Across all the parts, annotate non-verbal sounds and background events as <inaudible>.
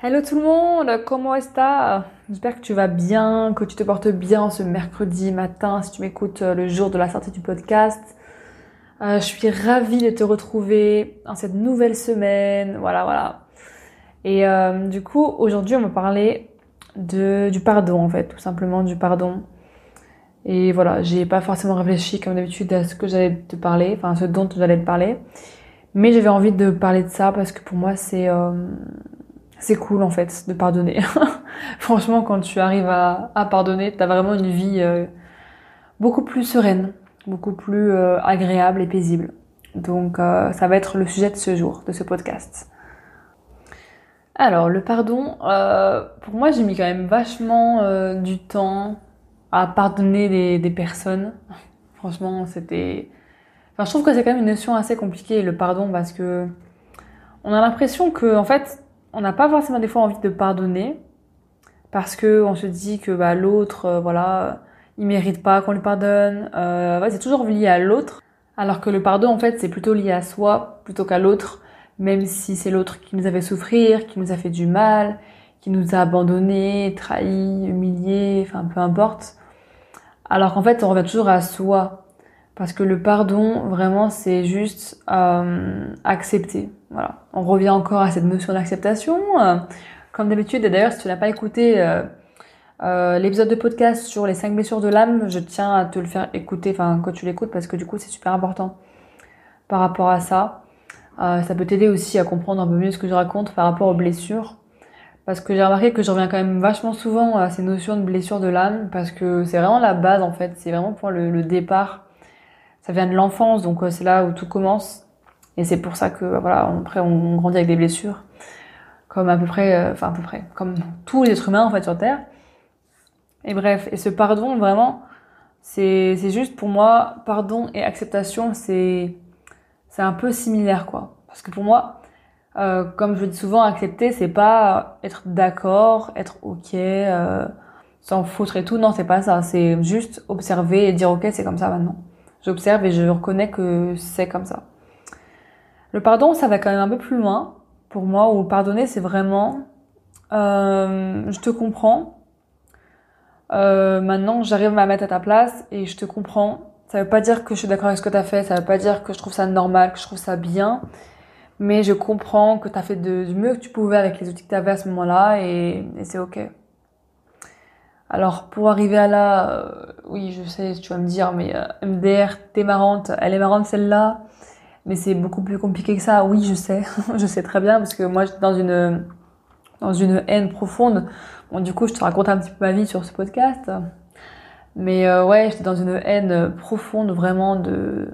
Hello tout le monde, comment est-ce J'espère que tu vas bien, que tu te portes bien ce mercredi matin si tu m'écoutes euh, le jour de la sortie du podcast. Euh, je suis ravie de te retrouver dans cette nouvelle semaine, voilà, voilà. Et euh, du coup, aujourd'hui, on va parler de, du pardon, en fait, tout simplement du pardon. Et voilà, j'ai pas forcément réfléchi comme d'habitude à ce que j'allais te parler, enfin ce dont j'allais te parler. Mais j'avais envie de parler de ça parce que pour moi, c'est c'est cool en fait de pardonner. <laughs> Franchement, quand tu arrives à, pardonner, t'as vraiment une vie euh, beaucoup plus sereine, beaucoup plus euh, agréable et paisible. Donc euh, ça va être le sujet de ce jour, de ce podcast. Alors le pardon, pour moi j'ai mis quand même vachement du temps à pardonner des, des personnes. <laughs> Franchement, c'était... Enfin, je trouve que c'est quand même une notion assez compliquée, le pardon, parce que on a l'impression que, en fait, on n'a pas forcément des fois envie de pardonner parce que on se dit que bah, l'autre, euh, voilà, il mérite pas qu'on lui pardonne. Euh, c'est toujours lié à l'autre, alors que le pardon en fait c'est plutôt lié à soi plutôt qu'à l'autre, même si c'est l'autre qui nous a fait souffrir, qui nous a fait du mal, qui nous a abandonnés, trahis, humiliés, enfin peu importe. Alors qu'en fait on revient toujours à soi. Parce que le pardon, vraiment, c'est juste euh, accepter. Voilà. On revient encore à cette notion d'acceptation. Euh, comme d'habitude, et d'ailleurs, si tu n'as pas écouté euh, euh, l'épisode de podcast sur les cinq blessures de l'âme, je tiens à te le faire écouter, enfin, quand tu l'écoutes, parce que du coup, c'est super important par rapport à ça. ça peut t'aider aussi à comprendre un peu mieux ce que je raconte par rapport aux blessures. Parce que j'ai remarqué que je reviens quand même vachement souvent à ces notions de blessures de l'âme, parce que c'est vraiment la base, en fait. C'est vraiment pour le départ ça vient de l'enfance, donc euh, c'est là où tout commence. Et c'est pour ça que bah, voilà, après on grandit avec des blessures, comme à peu près, euh, enfin à peu près, comme tous les êtres humains en fait sur Terre. Et bref, et ce pardon vraiment, c'est juste pour moi pardon et acceptation, c'est c'est un peu similaire quoi. Parce que pour moi, euh, comme je dis souvent, accepter c'est pas être d'accord, être ok, euh, s'en foutre et tout. Non, c'est pas ça. C'est juste observer et dire ok, c'est comme ça maintenant. J'observe et je reconnais que c'est comme ça. Le pardon, ça va quand même un peu plus loin pour moi, où pardonner, c'est vraiment, euh, je te comprends. Euh, maintenant, j'arrive à mettre à ta place et je te comprends. Ça veut pas dire que je suis d'accord avec ce que tu as fait, ça veut pas dire que je trouve ça normal, que je trouve ça bien, mais je comprends que tu as fait du mieux que tu pouvais avec les outils que tu avais à ce moment-là et c'est ok. Alors pour arriver à là, euh, oui je sais, tu vas me dire, mais euh, MDR, t'es marrante, elle est marrante celle-là, mais c'est beaucoup plus compliqué que ça. Oui je sais, <laughs> je sais très bien parce que moi j'étais dans une dans une haine profonde. Bon du coup je te raconte un petit peu ma vie sur ce podcast, mais euh, ouais j'étais dans une haine profonde vraiment de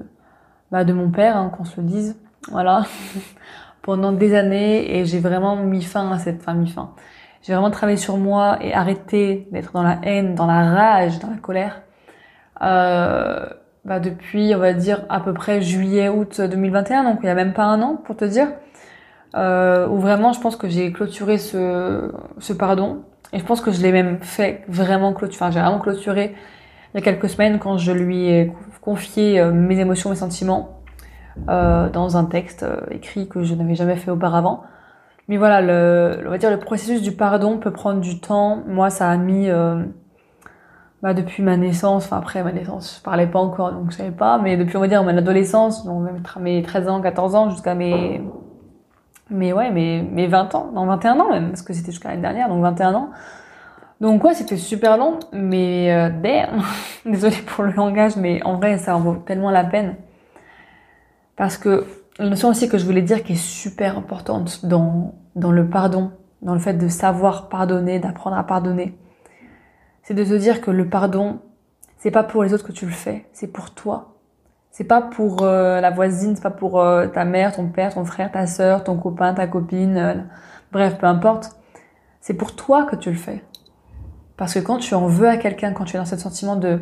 bah, de mon père, hein, qu'on se le dise, voilà, <laughs> pendant des années et j'ai vraiment mis fin à cette, fin mis fin j'ai vraiment travaillé sur moi et arrêté d'être dans la haine, dans la rage, dans la colère. Euh, bah depuis, on va dire, à peu près juillet-août 2021, donc il y a même pas un an, pour te dire, euh, où vraiment, je pense que j'ai clôturé ce, ce pardon. Et je pense que je l'ai même fait vraiment clôturer, enfin, j'ai vraiment clôturé il y a quelques semaines quand je lui ai confié euh, mes émotions, mes sentiments, euh, dans un texte euh, écrit que je n'avais jamais fait auparavant. Mais voilà, le, on va dire le processus du pardon peut prendre du temps. Moi, ça a mis euh, bah, depuis ma naissance, enfin après ma naissance, je parlais pas encore, donc je savais pas, mais depuis on va dire mon adolescence, donc mes 13 ans, 14 ans, jusqu'à mes, mes ouais, mes, mes 20 ans, non 21 ans même, parce que c'était jusqu'à l'année dernière, donc 21 ans. Donc ouais, c'était super long, mais euh, <laughs> désolée pour le langage, mais en vrai, ça en vaut tellement la peine. Parce que la notion aussi que je voulais dire qui est super importante dans, dans le pardon, dans le fait de savoir pardonner, d'apprendre à pardonner, c'est de se dire que le pardon, c'est pas pour les autres que tu le fais, c'est pour toi. C'est pas pour euh, la voisine, c'est pas pour euh, ta mère, ton père, ton frère, ta sœur, ton copain, ta copine, euh, bref, peu importe. C'est pour toi que tu le fais. Parce que quand tu en veux à quelqu'un, quand tu es dans ce sentiment de,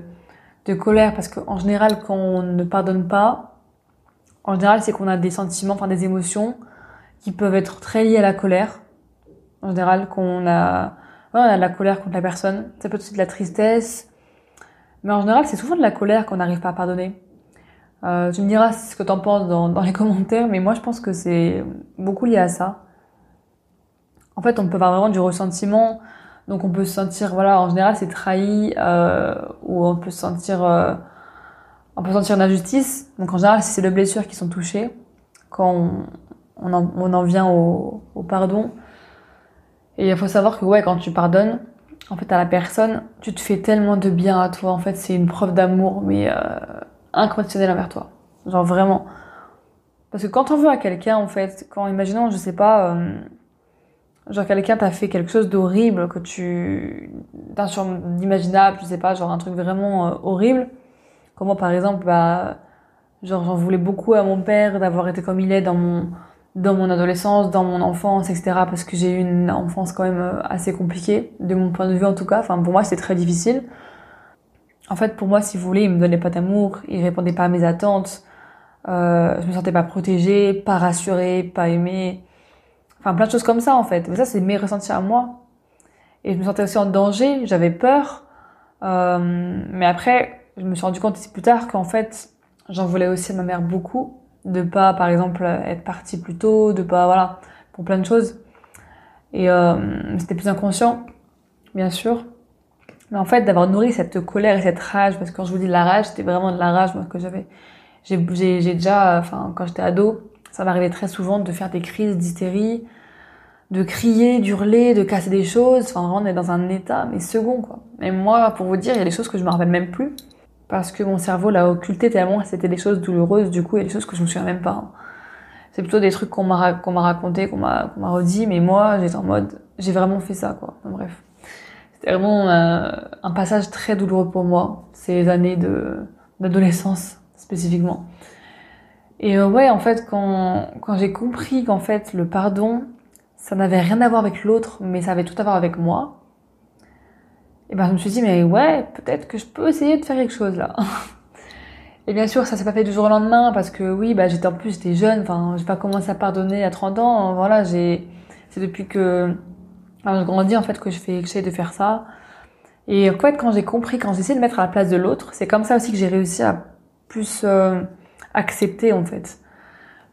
de colère, parce qu'en général, quand on ne pardonne pas, en général, c'est qu'on a des sentiments, enfin des émotions qui peuvent être très liées à la colère. En général, qu'on a, ouais, on a de la colère contre la personne. Ça peut être aussi de la tristesse. Mais en général, c'est souvent de la colère qu'on n'arrive pas à pardonner. Euh, tu me diras ce que t'en penses dans, dans les <laughs> commentaires, mais moi je pense que c'est beaucoup lié à ça. En fait, on peut avoir vraiment du ressentiment, donc on peut se sentir, voilà, en général c'est trahi, euh, ou on peut se sentir, euh, on peut sentir une injustice. Donc en général, c'est les blessures qui sont touchées quand on, on, en, on en, vient au, au pardon. Et il faut savoir que ouais, quand tu pardonnes, en fait à la personne, tu te fais tellement de bien à toi. En fait, c'est une preuve d'amour, mais euh, inconditionnel envers toi. Genre vraiment. Parce que quand on veut à quelqu'un, en fait, quand imaginons, je sais pas, euh, genre quelqu'un t'a fait quelque chose d'horrible, que tu, d'imaginable, je sais pas, genre un truc vraiment euh, horrible. Comment par exemple, bah, genre j'en voulais beaucoup à mon père d'avoir été comme il est dans mon, dans mon adolescence, dans mon enfance, etc. Parce que j'ai eu une enfance quand même euh, assez compliquée, de mon point de vue en tout cas. Enfin, pour moi, c'était très difficile. En fait, pour moi, si vous voulez, il me donnait pas d'amour, il répondait pas à mes attentes, euh, je me sentais pas protégée, pas rassurée, pas aimée. Enfin, plein de choses comme ça, en fait. Mais ça, c'est mes ressentis à moi. Et je me sentais aussi en danger, j'avais peur. Euh, mais après, je me suis rendu compte plus tard qu'en fait, j'en voulais aussi à ma mère beaucoup. De pas, par exemple, être partie plus tôt, de pas, voilà, pour plein de choses. Et euh, c'était plus inconscient, bien sûr. Mais en fait, d'avoir nourri cette colère et cette rage, parce que quand je vous dis de la rage, c'était vraiment de la rage moi, que j'avais. J'ai déjà, enfin, quand j'étais ado, ça m'arrivait très souvent de faire des crises d'hystérie, de crier, d'hurler, de casser des choses. Enfin, vraiment, on est dans un état, mais second, quoi. Et moi, pour vous dire, il y a des choses que je me rappelle même plus. Parce que mon cerveau l'a occulté tellement c'était des choses douloureuses. Du coup, a des choses que je me souviens même pas. C'est plutôt des trucs qu'on m'a qu'on raconté, qu'on m'a qu'on redit, mais moi, j'étais en mode, j'ai vraiment fait ça, quoi. bref. C'était vraiment euh, un passage très douloureux pour moi, ces années de d'adolescence spécifiquement. Et euh, ouais, en fait, quand j'ai compris qu'en fait, le pardon, ça n'avait rien à voir avec l'autre, mais ça avait tout à voir avec moi, et ben je me suis dit, mais ouais, peut-être que je peux essayer de faire quelque chose là. <laughs> Et bien sûr, ça s'est pas fait du jour au lendemain, parce que oui, bah j'étais en plus, j'étais jeune, enfin, j'ai pas commencé à pardonner à 30 ans, voilà, j'ai, c'est depuis que alors, je grandis en fait que je fais, que j'essaie de faire ça. Et en fait, quand j'ai compris, quand j'essaie de mettre à la place de l'autre, c'est comme ça aussi que j'ai réussi à plus euh, accepter en fait.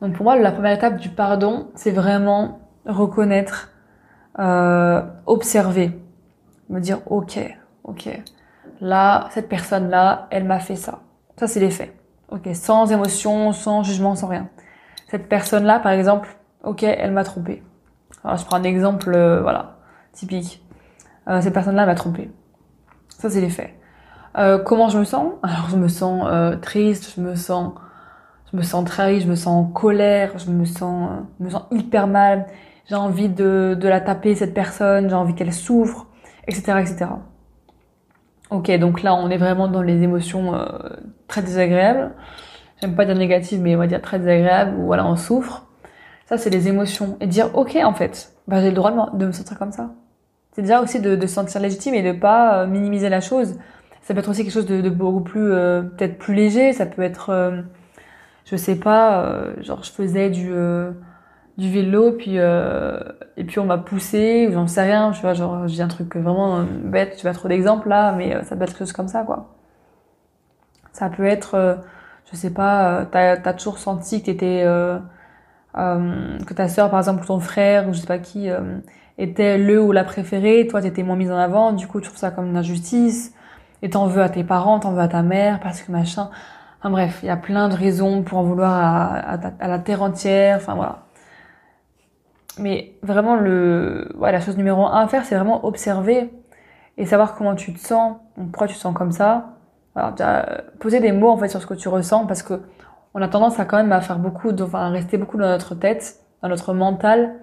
Donc pour moi, la première étape du pardon, c'est vraiment reconnaître, euh, observer, me dire ok, ok, là cette personne-là, elle m'a fait ça. Ça c'est les faits. Ok, sans émotion, sans jugement, sans rien. Cette personne-là, par exemple, ok, elle m'a trompé. Alors je prends un exemple, euh, voilà typique. Euh, cette personne-là m'a trompé. Ça, c'est les faits. Euh, comment je me sens? Alors, je me sens triste, je me sens, je me sens trahi, je me sens en colère, je me sens, euh, me sens hyper mal. J'ai envie de, de la taper cette personne, j'ai envie qu'elle souffre, etc., etc. Ok, donc là, on est vraiment dans les émotions euh, très désagréables. J'aime pas dire négatives, mais on va dire très désagréables, où voilà, on souffre. Ça, c'est les émotions. Et dire, ok, en fait, bah, j'ai le droit de me sentir comme ça. C'est déjà aussi de, de, se sentir légitime et de pas euh, minimiser la chose. Ça peut être aussi quelque chose de, de beaucoup plus, euh, peut-être plus léger. Ça peut être, euh, je sais pas, euh, genre je faisais du du vélo puis et puis on m'a poussé ou j'en sais rien. Tu vois, genre j'ai un truc vraiment bête. Je vais trop d'exemples là, mais ça peut être quelque chose comme ça, quoi. Ça peut être, je sais pas, t'as as toujours senti que t'étais euh, que ta sœur par exemple ou ton frère ou je sais pas qui euh, était le ou la préférée, toi t'étais moins mise en avant, du coup tu trouves ça comme une injustice, et t'en veux à tes parents, t'en veux à ta mère, parce que machin. Enfin bref, il y a plein de raisons pour en vouloir à, à, à la terre entière, enfin voilà. Mais vraiment le, ouais, la chose numéro un à faire, c'est vraiment observer et savoir comment tu te sens, pourquoi tu te sens comme ça. Poser des mots en fait sur ce que tu ressens parce que on a tendance à quand même à faire beaucoup, de, à rester beaucoup dans notre tête, dans notre mental.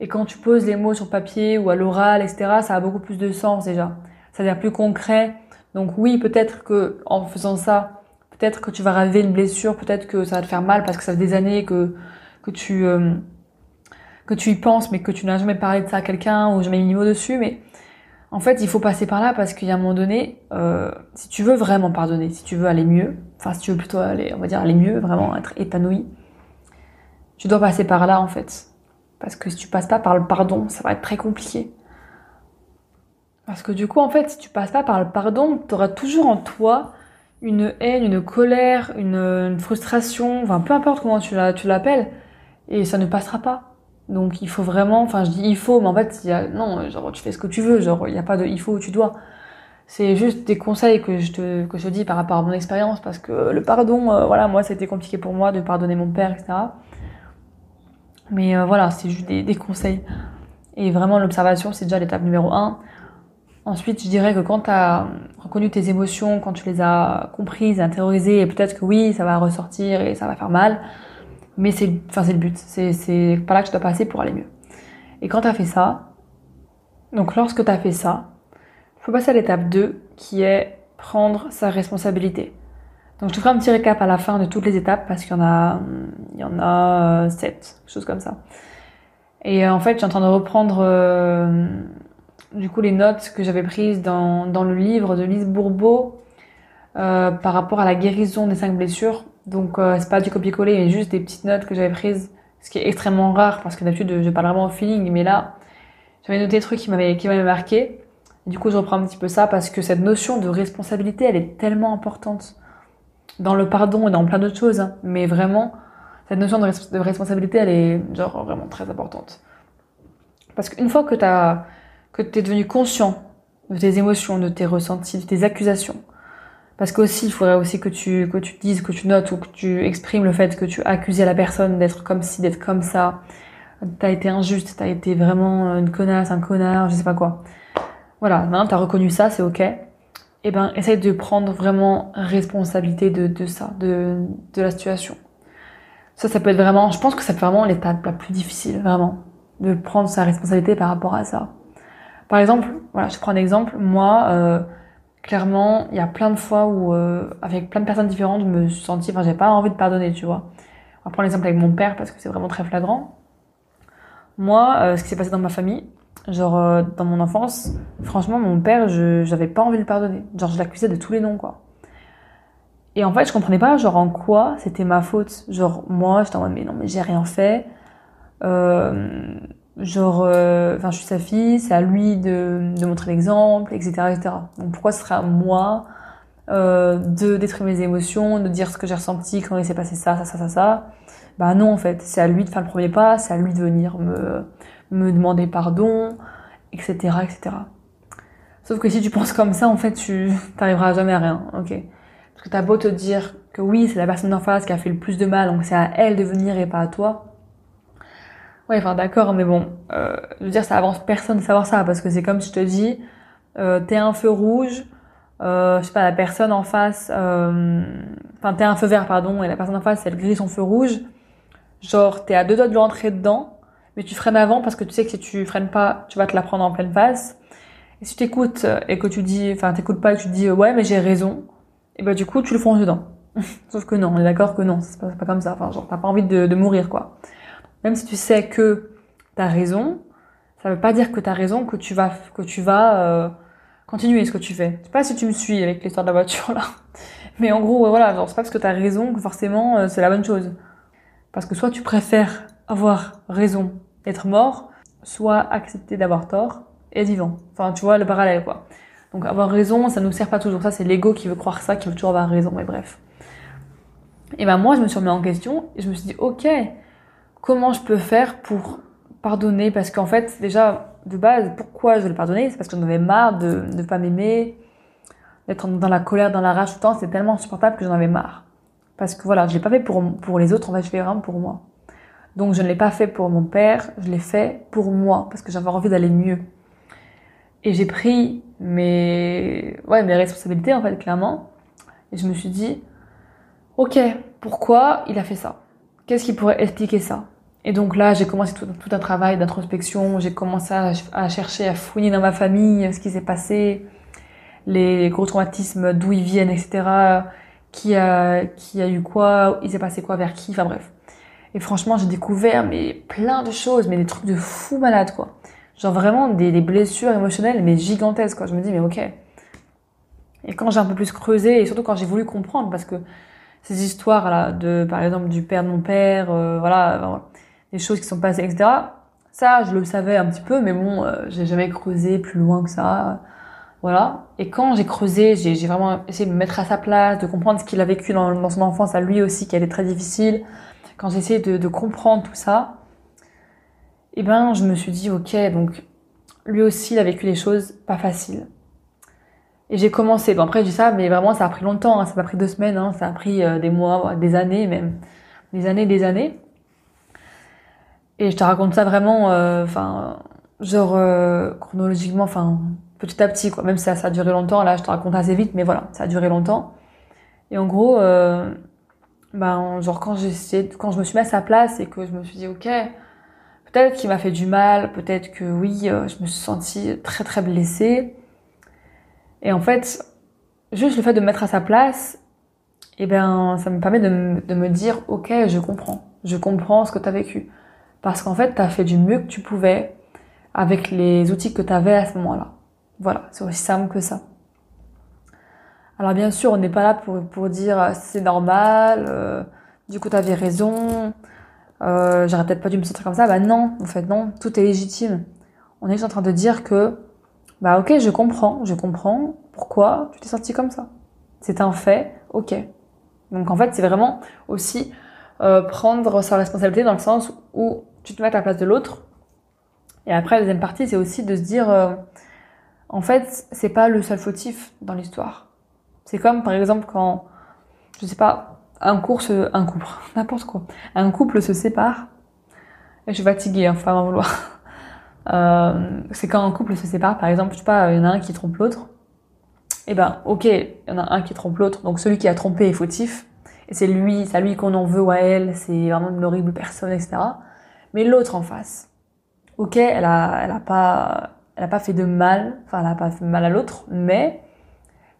Et quand tu poses les mots sur papier ou à l'oral, etc., ça a beaucoup plus de sens déjà. Ça devient plus concret. Donc oui, peut-être que en faisant ça, peut-être que tu vas raver une blessure, peut-être que ça va te faire mal parce que ça fait des années que que tu euh, que tu y penses, mais que tu n'as jamais parlé de ça à quelqu'un ou jamais mis mot dessus. Mais en fait, il faut passer par là parce qu'il y a un moment donné, euh, si tu veux vraiment pardonner, si tu veux aller mieux, enfin si tu veux plutôt aller, on va dire aller mieux, vraiment être épanoui, tu dois passer par là en fait. Parce que si tu passes pas par le pardon, ça va être très compliqué. Parce que du coup, en fait, si tu passes pas par le pardon, tu auras toujours en toi une haine, une colère, une, frustration, enfin peu importe comment tu l'appelles, et ça ne passera pas. Donc il faut vraiment, enfin je dis il faut, mais en fait y a, non, genre tu fais ce que tu veux, genre il n'y a pas de il faut ou tu dois. C'est juste des conseils que je te que je te dis par rapport à mon expérience, parce que le pardon, euh, voilà, moi c'était compliqué pour moi de pardonner mon père, etc. Mais euh, voilà, c'est juste des, des, conseils. Et vraiment l'observation, c'est déjà l'étape numéro un. Ensuite, je dirais que quand tu as reconnu tes émotions, quand tu les as comprises, intériorisées, et peut-être que oui, ça va ressortir et ça va faire mal, mais c'est, enfin, le but. C'est, par là que tu dois passer pour aller mieux. Et quand tu as fait ça, donc lorsque tu as fait ça, il faut passer à l'étape 2 qui est prendre sa responsabilité. Donc je te ferai un petit récap à la fin de toutes les étapes parce qu'il y en a, il y en a 7, choses comme ça. Et en fait, je suis en train de reprendre euh, du coup les notes que j'avais prises dans, dans le livre de Lise Bourbeau euh, par rapport à la guérison des cinq blessures. Donc euh, c'est pas du copier-coller, mais juste des petites notes que j'avais prises, ce qui est extrêmement rare parce que d'habitude je parle vraiment au feeling, mais là j'avais noté des trucs qui m'avaient qui m'avaient marqué. du coup je reprends un petit peu ça parce que cette notion de responsabilité, elle est tellement importante dans le pardon et dans plein d'autres choses, hein. mais vraiment cette notion de, responsabilité, elle est genre vraiment très importante. Parce qu'une fois que t'as que tu es devenu conscient de tes émotions, de tes ressentis, de tes accusations. Parce qu'aussi, il faudrait aussi que tu, que tu dises, que tu notes ou que tu exprimes le fait que tu as accusé la personne d'être comme ci, d'être comme ça. T'as été injuste, t'as été vraiment une connasse, un connard, je sais pas quoi. Voilà, maintenant t'as reconnu ça, c'est ok. Eh ben, essaye de prendre vraiment responsabilité de, de ça, de, de la situation. Ça, ça peut être vraiment, je pense que peut vraiment l'étape la plus difficile, vraiment. De prendre sa responsabilité par rapport à ça. Par exemple, voilà, je prends un exemple. Moi, euh, clairement, il y a plein de fois où, euh, avec plein de personnes différentes, je me suis sentie, enfin, j'ai pas envie de pardonner, tu vois. On va prendre l'exemple avec mon père parce que c'est vraiment très flagrant. Moi, euh, ce qui s'est passé dans ma famille, genre euh, dans mon enfance, franchement, mon père, je j'avais pas envie de le pardonner. Genre, je l'accusais de tous les noms, quoi. Et en fait, je comprenais pas, genre, en quoi c'était ma faute. Genre, moi, j'étais en mode, mais non, mais j'ai rien fait. Euh, genre, euh, enfin, je suis sa fille, c'est à lui de, de montrer l'exemple, etc., etc. Donc pourquoi ce serait à moi euh, de détruire mes émotions, de dire ce que j'ai ressenti quand il s'est passé ça, ça, ça, ça, ça? Bah non, en fait, c'est à lui de faire le premier pas, c'est à lui de venir me, me demander pardon, etc., etc. Sauf que si tu penses comme ça, en fait, tu <laughs> t'arriveras jamais à rien, ok? Parce que t'as beau te dire que oui, c'est la personne d'en face qui a fait le plus de mal, donc c'est à elle de venir et pas à toi Ouais, enfin d'accord, mais bon, euh, je veux dire, ça avance personne de savoir ça, parce que c'est comme je te dis, euh, t'es un feu rouge, euh, je sais pas, la personne en face, euh, enfin t'es un feu vert, pardon, et la personne en face, elle grille son feu rouge, genre t'es à deux doigts de rentrer dedans, mais tu freines avant parce que tu sais que si tu freines pas, tu vas te la prendre en pleine face. Et si tu écoutes et que tu dis, enfin t'écoutes pas et tu dis ouais mais j'ai raison, et bah du coup tu le fonces dedans. <laughs> Sauf que non, on est d'accord que non, c'est pas, pas, comme ça. Enfin genre t'as pas envie de, de mourir quoi même si tu sais que tu as raison, ça veut pas dire que tu as raison que tu vas que tu vas euh, continuer ce que tu fais. Je sais pas si tu me suis avec l'histoire de la voiture là. <laughs> Mais en gros, voilà, genre c'est pas parce que tu as raison que forcément euh, c'est la bonne chose. Parce que soit tu préfères avoir raison, être mort, soit accepter d'avoir tort et vivant. Enfin, tu vois le parallèle quoi. Donc avoir raison, ça nous sert pas toujours. Ça c'est l'ego qui veut croire ça, qui veut toujours avoir raison. Mais bref. Et ben moi je me suis remis en question et je me suis dit ok, comment je peux faire pour pardonner? Parce qu'en fait, déjà, de base, pourquoi je le pardonner C'est parce que j'en avais marre de ne pas m'aimer, d'être dans la colère, dans la rage tout le temps. C'est tellement insupportable que j'en avais marre. Parce que voilà, je l'ai pas fait pour, pour les autres, en fait, je l'ai vraiment pour moi. Donc je ne l'ai pas fait pour mon père, je l'ai fait pour moi, parce que j'avais envie d'aller mieux. Et j'ai pris mes, ouais, mes responsabilités, en fait, clairement. Et je me suis dit, ok, pourquoi il a fait ça? Qu'est-ce qui pourrait expliquer ça? Et donc là, j'ai commencé tout, un travail d'introspection. J'ai commencé à, chercher, à fouiner dans ma famille ce qui s'est passé, les gros traumatismes, d'où ils viennent, etc. Qui a, qui a eu quoi Il s'est passé quoi vers qui Enfin bref. Et franchement, j'ai découvert mais plein de choses, mais des trucs de fou malade quoi. Genre vraiment des, des blessures émotionnelles mais gigantesques quoi. Je me dis mais ok. Et quand j'ai un peu plus creusé et surtout quand j'ai voulu comprendre parce que ces histoires là de par exemple du père de mon père euh, voilà des choses qui sont passées etc ça je le savais un petit peu mais bon euh, j'ai jamais creusé plus loin que ça voilà et quand j'ai creusé j'ai vraiment essayé de me mettre à sa place de comprendre ce qu'il a vécu dans, son enfance à lui aussi qui été très difficile quand j'ai essayé de, comprendre tout ça eh ben je me suis dit ok donc lui aussi il a vécu des choses pas faciles et j'ai commencé. Bon, après, je dis ça, mais vraiment, ça a pris longtemps. Hein. Ça m'a pris deux semaines. Hein. Ça a pris euh, des mois, des années même. Des années, des années. Et je te raconte ça vraiment, euh, enfin, genre, euh, chronologiquement, enfin, petit à petit, quoi. Même si ça, ça a duré longtemps. Là, je te raconte assez vite, mais voilà, ça a duré longtemps. Et en gros, ben, genre, quand, j'ai quand je me suis mis à sa place et que je me suis dit, ok, peut-être qu'il m'a fait du mal, peut-être que oui, je me suis sentie très, très blessée. Et en fait, juste le fait de me mettre à sa place, eh ben, ça me permet de, me dire, ok, je comprends, je comprends ce que tu as vécu. Parce qu'en fait, tu as fait du mieux que tu pouvais avec les outils que tu avais à ce moment-là. Voilà, c'est aussi simple que ça. Alors bien sûr, on n'est pas là pour, pour dire c'est normal, euh, du coup tu avais raison, euh, j'aurais peut-être pas dû me sentir comme ça. Bah non, en fait non, tout est légitime. On est juste en train de dire que bah ok, je comprends, je comprends pourquoi tu t'es senti comme ça. C'est un fait, ok. Donc en fait, c'est vraiment aussi euh, prendre sa responsabilité dans le sens où tu te mets à la place de l'autre. Et après, la deuxième partie, c'est aussi de se dire, euh, en fait, c'est pas le seul fautif dans l'histoire. C'est comme par exemple quand, je sais pas, un couple, un couple, <laughs> n'importe quoi, un couple se sépare. Et je suis fatiguée, hein, faut pas m'en vouloir. <laughs> Euh, c'est quand un couple se sépare, par exemple, je sais pas, il y en a un qui trompe l'autre. Eh ben, ok, il y en a un qui trompe l'autre, donc celui qui a trompé est fautif. Et c'est lui, c'est à lui qu'on en veut ou à elle, c'est vraiment une horrible personne, etc. Mais l'autre en face, ok, elle a, elle a pas, elle a pas fait de mal, enfin, elle a pas fait mal à l'autre, mais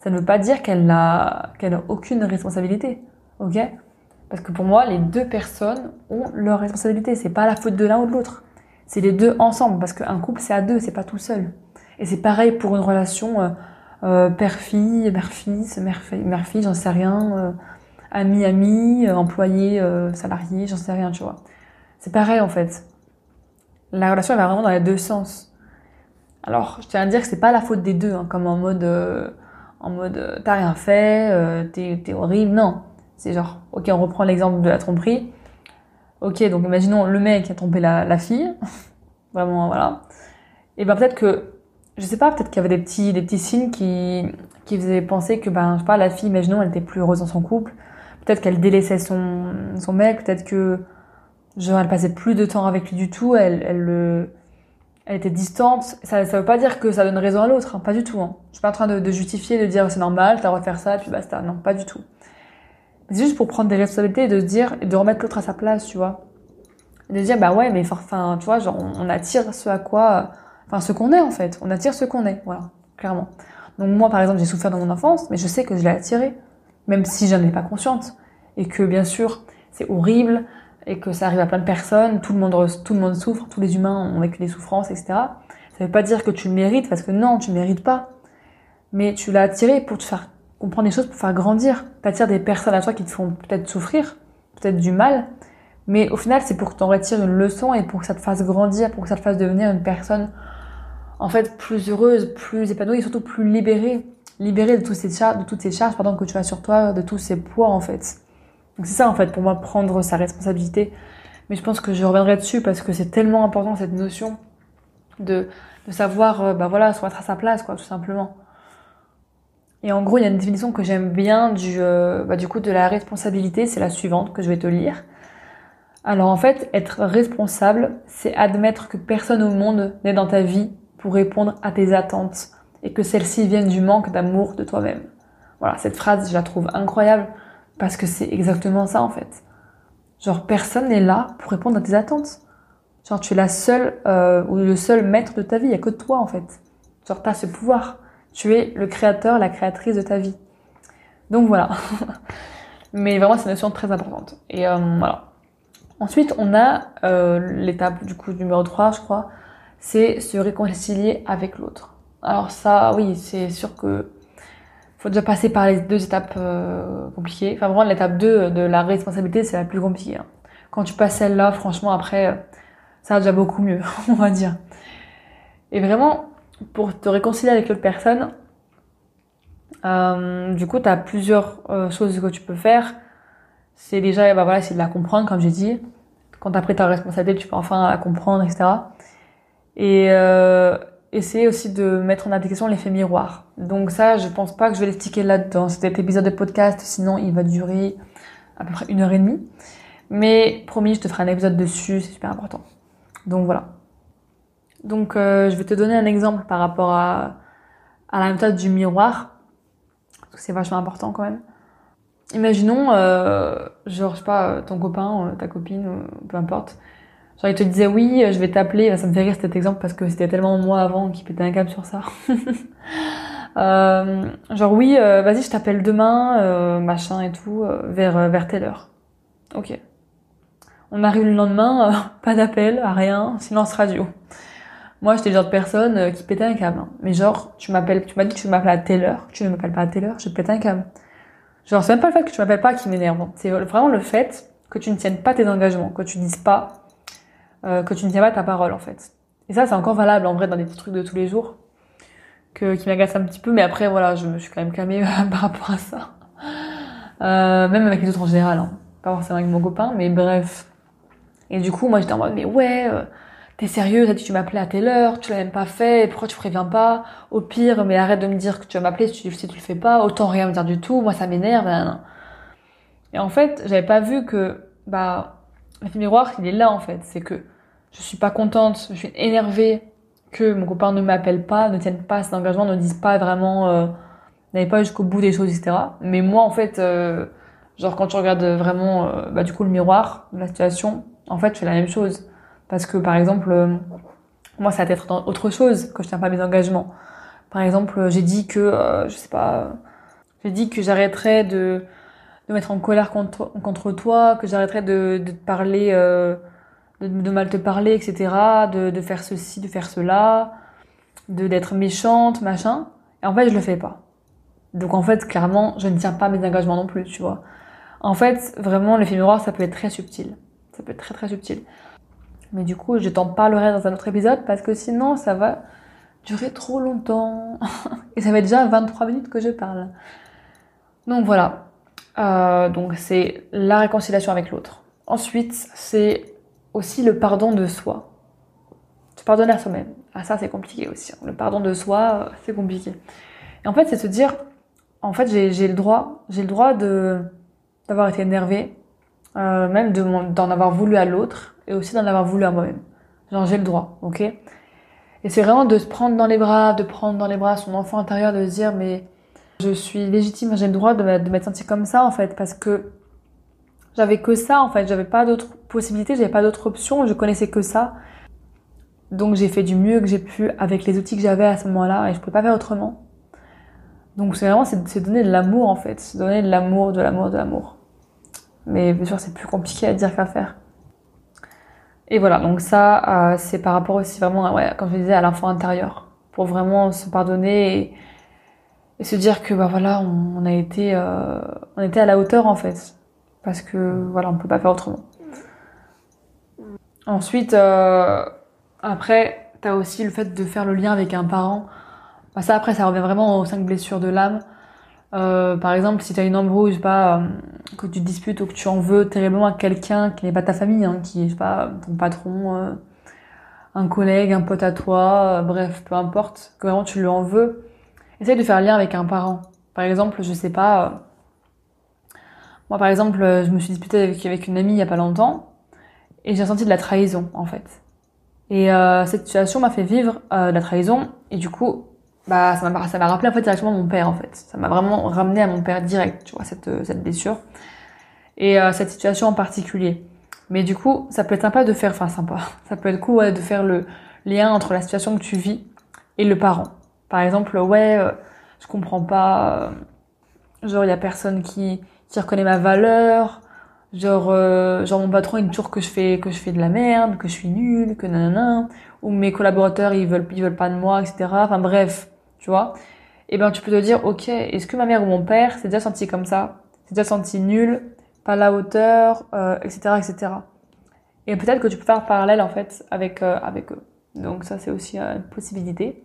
ça ne veut pas dire qu'elle n'a, qu'elle aucune responsabilité, ok? Parce que pour moi, les deux personnes ont leur responsabilité. C'est pas la faute de l'un ou de l'autre. C'est les deux ensemble, parce qu'un couple, c'est à deux, c'est pas tout seul. Et c'est pareil pour une relation euh, euh père-fille, mère-fils, mère-fille, j'en sais rien, ami-ami, euh, employé, salarié, j'en sais rien, tu vois. C'est pareil en fait. La relation, elle va vraiment dans les deux sens. Alors, je tiens à dire que c'est pas la faute des deux, hein, comme en mode, en mode, t'as rien fait, t'es horrible, non. C'est genre, ok, on reprend l'exemple de la tromperie Ok, donc imaginons le mec a trompé la, fille, <laughs> vraiment voilà. Et ben peut-être que, je sais pas, peut-être qu'il y avait des petits, des signes qui, qui faisaient penser que ben je sais pas, la fille, imaginons, elle était plus heureuse dans son couple. Peut-être qu'elle délaissait son, son mec, peut-être que genre elle passait plus de temps avec lui du tout, elle, elle, elle était distante. Ça, ça veut pas dire que ça donne raison à l'autre, hein, pas du tout. Hein. Je suis pas en train de, justifier, de dire c'est normal, t'as le droit de faire ça, puis basta. Non, pas du tout. C'est juste pour prendre des responsabilités et de se dire, et de remettre l'autre à sa place, tu vois. Et de dire, bah ouais, mais enfin, tu vois, genre, on, attire ce à quoi, enfin, ce qu'on est, en fait. On attire ce qu'on est, voilà, clairement. Donc moi, par exemple, j'ai souffert dans mon enfance, mais je sais que je l'ai attiré, même si j'en ai pas consciente. Et que, bien sûr, c'est horrible, et que ça arrive à plein de personnes, tout le monde, tout le monde souffre, tous les humains ont vécu des souffrances, etc. Ça veut pas dire que tu le mérites, parce que non, tu ne mérites pas. Mais tu l'as attiré pour te faire comprendre des choses pour faire grandir. T'attires des personnes à toi qui te font peut-être souffrir, peut-être du mal, mais au final, c'est pour que tu en retires une leçon et pour que ça te fasse grandir, pour que ça te fasse devenir une personne, en fait, plus heureuse, plus épanouie et surtout plus libérée. Libérée de, de toutes ces charges pardon, que tu as sur toi, de tous ces poids, en fait. Donc c'est ça, en fait, pour moi, prendre sa responsabilité. Mais je pense que je reviendrai dessus parce que c'est tellement important, cette notion de, savoir, euh, bah voilà, se mettre à sa place, quoi, tout simplement. Et en gros, il y a une définition que j'aime bien du, euh, bah, du coup de la responsabilité, c'est la suivante que je vais te lire. Alors en fait, être responsable, c'est admettre que personne au monde n'est dans ta vie pour répondre à tes attentes et que celles-ci viennent du manque d'amour de toi-même. Voilà, cette phrase, je la trouve incroyable parce que c'est exactement ça en fait. Genre, personne n'est là pour répondre à tes attentes. Genre, tu es la seule euh, ou le seul maître de ta vie, il n'y a que toi en fait. Genre, tu as ce pouvoir. Tu es le créateur, la créatrice de ta vie. Donc voilà. <laughs> Mais vraiment, c'est une notion très importante. Et euh, voilà. Ensuite, on a euh, l'étape du coup numéro 3, je crois, c'est se réconcilier avec l'autre. Alors ça, oui, c'est sûr que faut déjà passer par les deux étapes euh, compliquées. Enfin, vraiment, l'étape 2 de la responsabilité, c'est la plus compliquée. Hein. Quand tu passes celle-là, franchement, après, ça va déjà beaucoup mieux, <laughs> on va dire. Et vraiment, pour te réconcilier avec l'autre personne, euh, du coup, tu as plusieurs euh, choses que tu peux faire. C'est déjà, bah voilà, c'est de la comprendre, comme j'ai dit. Quand tu as pris ta responsabilité, tu peux enfin la comprendre, etc. Et euh, essayer aussi de mettre en application l'effet miroir. Donc ça, je pense pas que je vais l'expliquer là dans cet épisode de podcast, sinon il va durer à peu près une heure et demie. Mais promis, je te ferai un épisode dessus, c'est super important. Donc voilà. Donc euh, je vais te donner un exemple par rapport à, à la méthode du miroir c'est vachement important quand même. Imaginons, euh, genre, je sais pas, ton copain, euh, ta copine, peu importe, genre, il te disait oui, je vais t'appeler, ça me fait rire cet exemple parce que c'était tellement moi avant qui pétait un câble sur ça. <laughs> euh, genre, oui, euh, vas-y, je t'appelle demain, machin et tout, vers, vers telle heure. Ok. On arrive le lendemain, <laughs> pas d'appel, rien, silence radio. Moi, j'étais le genre de personne euh, qui pétait un câble. Hein. Mais genre, tu m'appelles, tu m'as dit que tu m'appelles à telle heure, tu ne m'appelles pas à telle heure, je pète un câble. Genre, c'est même pas le fait que tu m'appelles pas qui m'énerve. Hein. C'est vraiment le fait que tu ne tiennes pas tes engagements, que tu dises pas, euh, que tu ne tiens pas ta parole, en fait. Et ça, c'est encore valable, en vrai, dans des petits trucs de tous les jours, que, qui m'agacent un petit peu, mais après, voilà, je me suis quand même calmée <laughs> par rapport à ça. Euh, même avec les autres en général, hein. Pas forcément avec mon copain, mais bref. Et du coup, moi, j'étais en mode, mais ouais, euh, T'es sérieux, t'as dit tu m'appelais à telle heure, tu l'as même pas fait, pourquoi tu préviens pas? Au pire, mais arrête de me dire que tu vas m'appeler si tu, si tu le fais pas, autant rien me dire du tout, moi ça m'énerve. Et en fait, j'avais pas vu que bah l'effet miroir, il est là en fait, c'est que je suis pas contente, je suis énervée que mon copain ne m'appelle pas, ne tienne pas cet engagement, ne dise pas vraiment, euh, n'aille pas jusqu'au bout des choses, etc. Mais moi en fait, euh, genre quand tu regardes vraiment, euh, bah du coup le miroir, la situation, en fait, je fais la même chose. Parce que par exemple, euh, moi ça va être autre chose quand je tiens pas mes engagements. Par exemple, j'ai dit que, euh, je sais pas, j'ai dit que j'arrêterais de, de mettre en colère contre, contre toi, que j'arrêterais de, de te parler, de, mal te parler, etc., de, de faire ceci, de faire cela, de d'être méchante, machin. Et en fait, je le fais pas. Donc en fait, clairement, je ne tiens pas mes engagements non plus, tu vois. En fait, vraiment, l'effet miroir, ça peut être très subtil. Ça peut être très très subtil. Mais du coup, je t'en parlerai dans un autre épisode parce que sinon, ça va durer trop longtemps. <laughs> Et ça fait déjà 23 minutes que je parle. Donc voilà. Euh, donc c'est la réconciliation avec l'autre. Ensuite, c'est aussi le pardon de soi. Se pardonner à soi-même. Ah ça, c'est compliqué aussi. Hein. Le pardon de soi, c'est compliqué. Et en fait, c'est se dire, en fait, j'ai le droit, j'ai le droit de d'avoir été énervé, euh, même d'en avoir voulu à l'autre et aussi d'en avoir voulu à moi-même. Genre j'ai le droit, ok? Et c'est vraiment de se prendre dans les bras, de prendre dans les bras son enfant intérieur, de se dire mais je suis légitime, j'ai le droit de m'être sentie comme ça en fait, parce que j'avais que ça en fait, j'avais pas d'autres possibilités, j'avais pas d'autres options, je connaissais que ça. Donc j'ai fait du mieux que j'ai pu avec les outils que j'avais à ce moment-là et je pouvais pas faire autrement. Donc c'est vraiment c'est donner de l'amour en fait, c'est donner de l'amour, de l'amour, de l'amour. Mais bien sûr c'est plus compliqué à dire qu'à faire. Et voilà, donc ça, euh, c'est par rapport aussi vraiment, ouais, comme je disais, à l'enfant intérieur, pour vraiment se pardonner et, se dire que bah voilà, on, on a été, euh, on était à la hauteur en fait, parce que voilà, on peut pas faire autrement. Ensuite, euh, après, t'as aussi le fait de faire le lien avec un parent. Bah ça, après, ça revient vraiment aux cinq blessures de l'âme. Euh, par exemple, si tu as une embrouille, pas, euh, que tu disputes ou que tu en veux terriblement à quelqu'un qui n'est pas ta famille, hein, qui est, pas, ton patron, euh, un collègue, un pote à toi, bref, peu importe, que vraiment tu lui en veux, essaye de faire lien avec un parent. Par exemple, je sais pas, moi par exemple, je me suis disputée avec, une amie il y a pas longtemps, et j'ai ressenti de la trahison, en fait. Et euh, cette situation m'a fait vivre euh, la trahison et du coup, bah ça m'a ça m'a rappelé en fait directement mon père en fait. Ça m'a vraiment ramené à mon père direct, tu vois cette euh, cette blessure et euh, cette situation en particulier. Mais du coup, ça peut être sympa de faire, enfin sympa, <laughs> ça peut être cool ouais, de faire le lien entre la situation que tu vis et le parent. Par exemple, ouais, euh, je comprends pas, euh, genre il y a personne qui qui reconnaît ma valeur, genre euh, genre mon patron il dit toujours que je fais que je fais de la merde, que je suis nulle, que nanana, ou mes collaborateurs ils veulent ils veulent pas de moi, etc. Enfin bref, tu vois. Et ben tu peux te dire, ok, est-ce que ma mère ou mon père s'est déjà senti comme ça, s'est déjà senti nul, pas à la hauteur, euh, etc., etc. Et peut-être que tu peux faire parallèle en fait avec euh, avec eux. Donc ça c'est aussi une possibilité.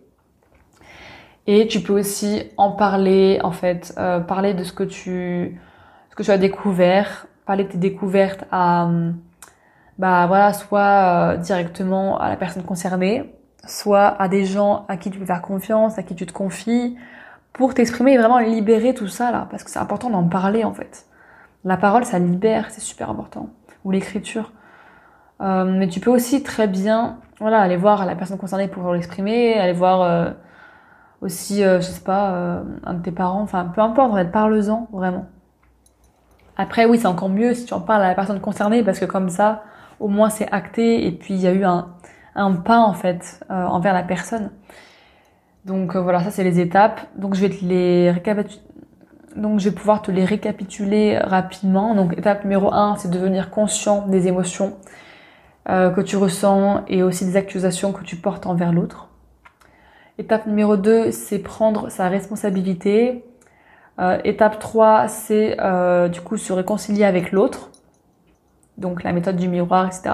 Et tu peux aussi en parler en fait, parler de ce que tu que tu as découvert, parler de tes découvertes à bah voilà soit euh, directement à la personne concernée, soit à des gens à qui tu peux faire confiance, à qui tu te confies, pour t'exprimer et vraiment libérer tout ça là, parce que c'est important d'en parler en fait. La parole, ça libère, c'est super important. Ou l'écriture. Euh, mais tu peux aussi très bien, voilà, aller voir la personne concernée pour l'exprimer, aller voir euh, aussi, euh, je sais pas, euh, un de tes parents, enfin, peu importe, en fait, parle-en, vraiment. Après, oui, c'est encore mieux si tu en parles à la personne concernée, parce que comme ça, au moins c'est acté, et puis il y a eu un, un pas, en fait, euh, envers la personne. Donc euh, voilà, ça c'est les étapes. Donc je vais te les. Donc je vais pouvoir te les récapituler rapidement. Donc étape numéro 1, c'est devenir conscient des émotions euh, que tu ressens et aussi des accusations que tu portes envers l'autre. Étape numéro 2, c'est prendre sa responsabilité. Euh, étape 3, c'est euh, du coup se réconcilier avec l'autre. Donc la méthode du miroir, etc.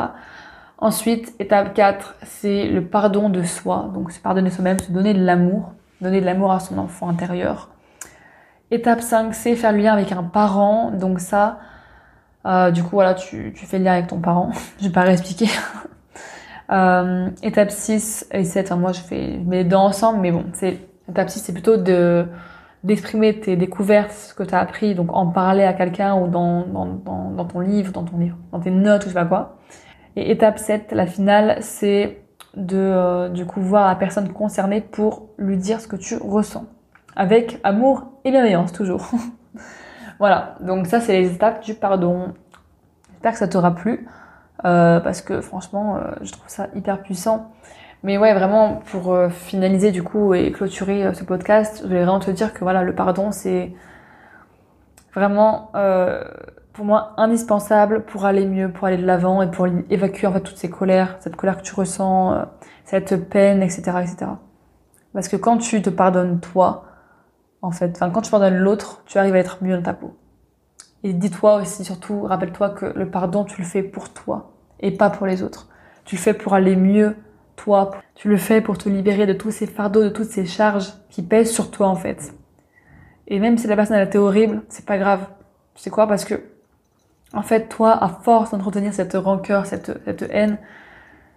Ensuite, étape 4, c'est le pardon de soi. Donc se pardonner soi-même, se donner de l'amour, donner de l'amour à son enfant intérieur. Étape 5, c'est faire le lien avec un parent. Donc ça, euh, du coup, voilà, tu, fais le lien avec ton parent. <laughs> je vais pas réexpliquer. <laughs> étape 6 et 7, enfin, moi je fais les deux ensemble, mais bon, c'est étape 6, c'est plutôt de d'exprimer tes découvertes, ce que tu as appris, donc en parler à quelqu'un ou dans, dans, dans, ton livre, dans ton livre, dans tes notes ou je sais pas quoi. Et étape 7, la finale, c'est de euh, du coup voir la personne concernée pour lui dire ce que tu ressens. Avec amour et bienveillance toujours. <laughs> voilà, donc ça c'est les étapes du pardon. J'espère que ça t'aura plu. euh, parce que franchement, euh, je trouve ça hyper puissant. Mais ouais, vraiment, pour euh, finaliser du coup et clôturer euh, ce podcast, je voulais vraiment te dire que voilà, le pardon, c'est vraiment euh, pour moi indispensable pour aller mieux, pour aller de l'avant et pour évacuer en fait toutes ces colères, cette colère que tu ressens, cette peine, etc., etc. Parce que quand tu te pardonnes toi, en fait, enfin quand tu pardonnes l'autre, tu arrives à être mieux dans ta peau. Et dis-toi aussi, surtout, rappelle-toi que le pardon, tu le fais pour toi et pas pour les autres. Tu le fais pour aller mieux, toi. Tu le fais pour te libérer de tous ces fardeaux, de toutes ces charges qui pèsent sur toi, en fait. Et même si la personne, elle été horrible, c'est pas grave. Tu sais quoi? Parce que, en fait, toi, à force d'entretenir cette rancœur, cette, cette haine,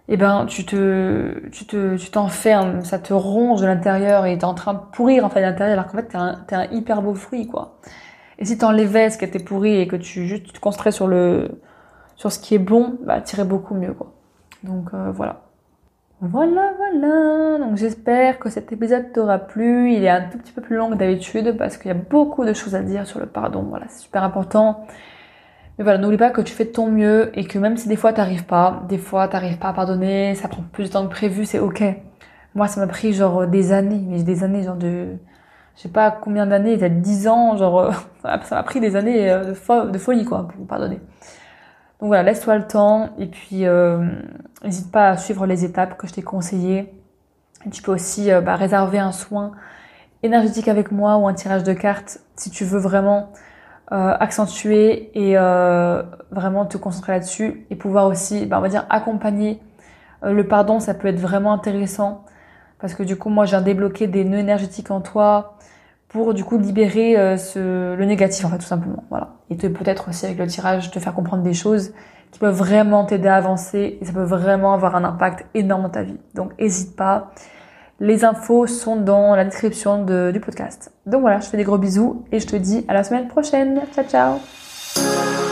eh ben, tu te, tu te, tu t'enfermes, ça te ronge de l'intérieur et t'es en train de pourrir, en fait, de l'intérieur, alors qu'en fait, t'es un, t'es un hyper beau fruit, quoi. Et si t'enlevais ce qui était pourri et que tu juste te concentrais sur le sur ce qui est bon, bah t'irais beaucoup mieux quoi. Donc euh, voilà. Voilà, voilà. Donc j'espère que cet épisode t'aura plu. Il est un tout petit peu plus long que d'habitude parce qu'il y a beaucoup de choses à dire sur le pardon. Voilà, c'est super important. Mais voilà, n'oublie pas que tu fais de ton mieux et que même si des fois t'arrives pas, des fois t'arrives pas à pardonner, ça prend plus de temps que prévu, c'est ok. Moi, ça m'a pris genre des années, mais des années genre de je sais pas combien d'années, peut-être 10 ans, genre, euh, <laughs> ça m'a pris des années euh, de, folie, quoi, pour pardonner. Donc voilà, laisse-toi le temps, et puis n'hésite euh, pas à suivre les étapes que je t'ai conseillées. Tu peux aussi euh, bah, réserver un soin énergétique avec moi ou un tirage de cartes si tu veux vraiment euh, accentuer et vraiment te concentrer là-dessus et pouvoir aussi, bah, on va dire, accompagner le pardon, ça peut être vraiment intéressant parce que du coup, moi, j'ai débloqué des nœuds énergétiques en toi, pour du coup libérer euh, ce, le négatif en fait tout simplement. Voilà. Et peut-être aussi avec le tirage te faire comprendre des choses qui peuvent vraiment t'aider à avancer et ça peut vraiment avoir un impact énorme dans ta vie. Donc hésite pas. Les infos sont dans la description de, du podcast. Donc voilà je te fais des gros bisous et je te dis à la semaine prochaine. Ciao ciao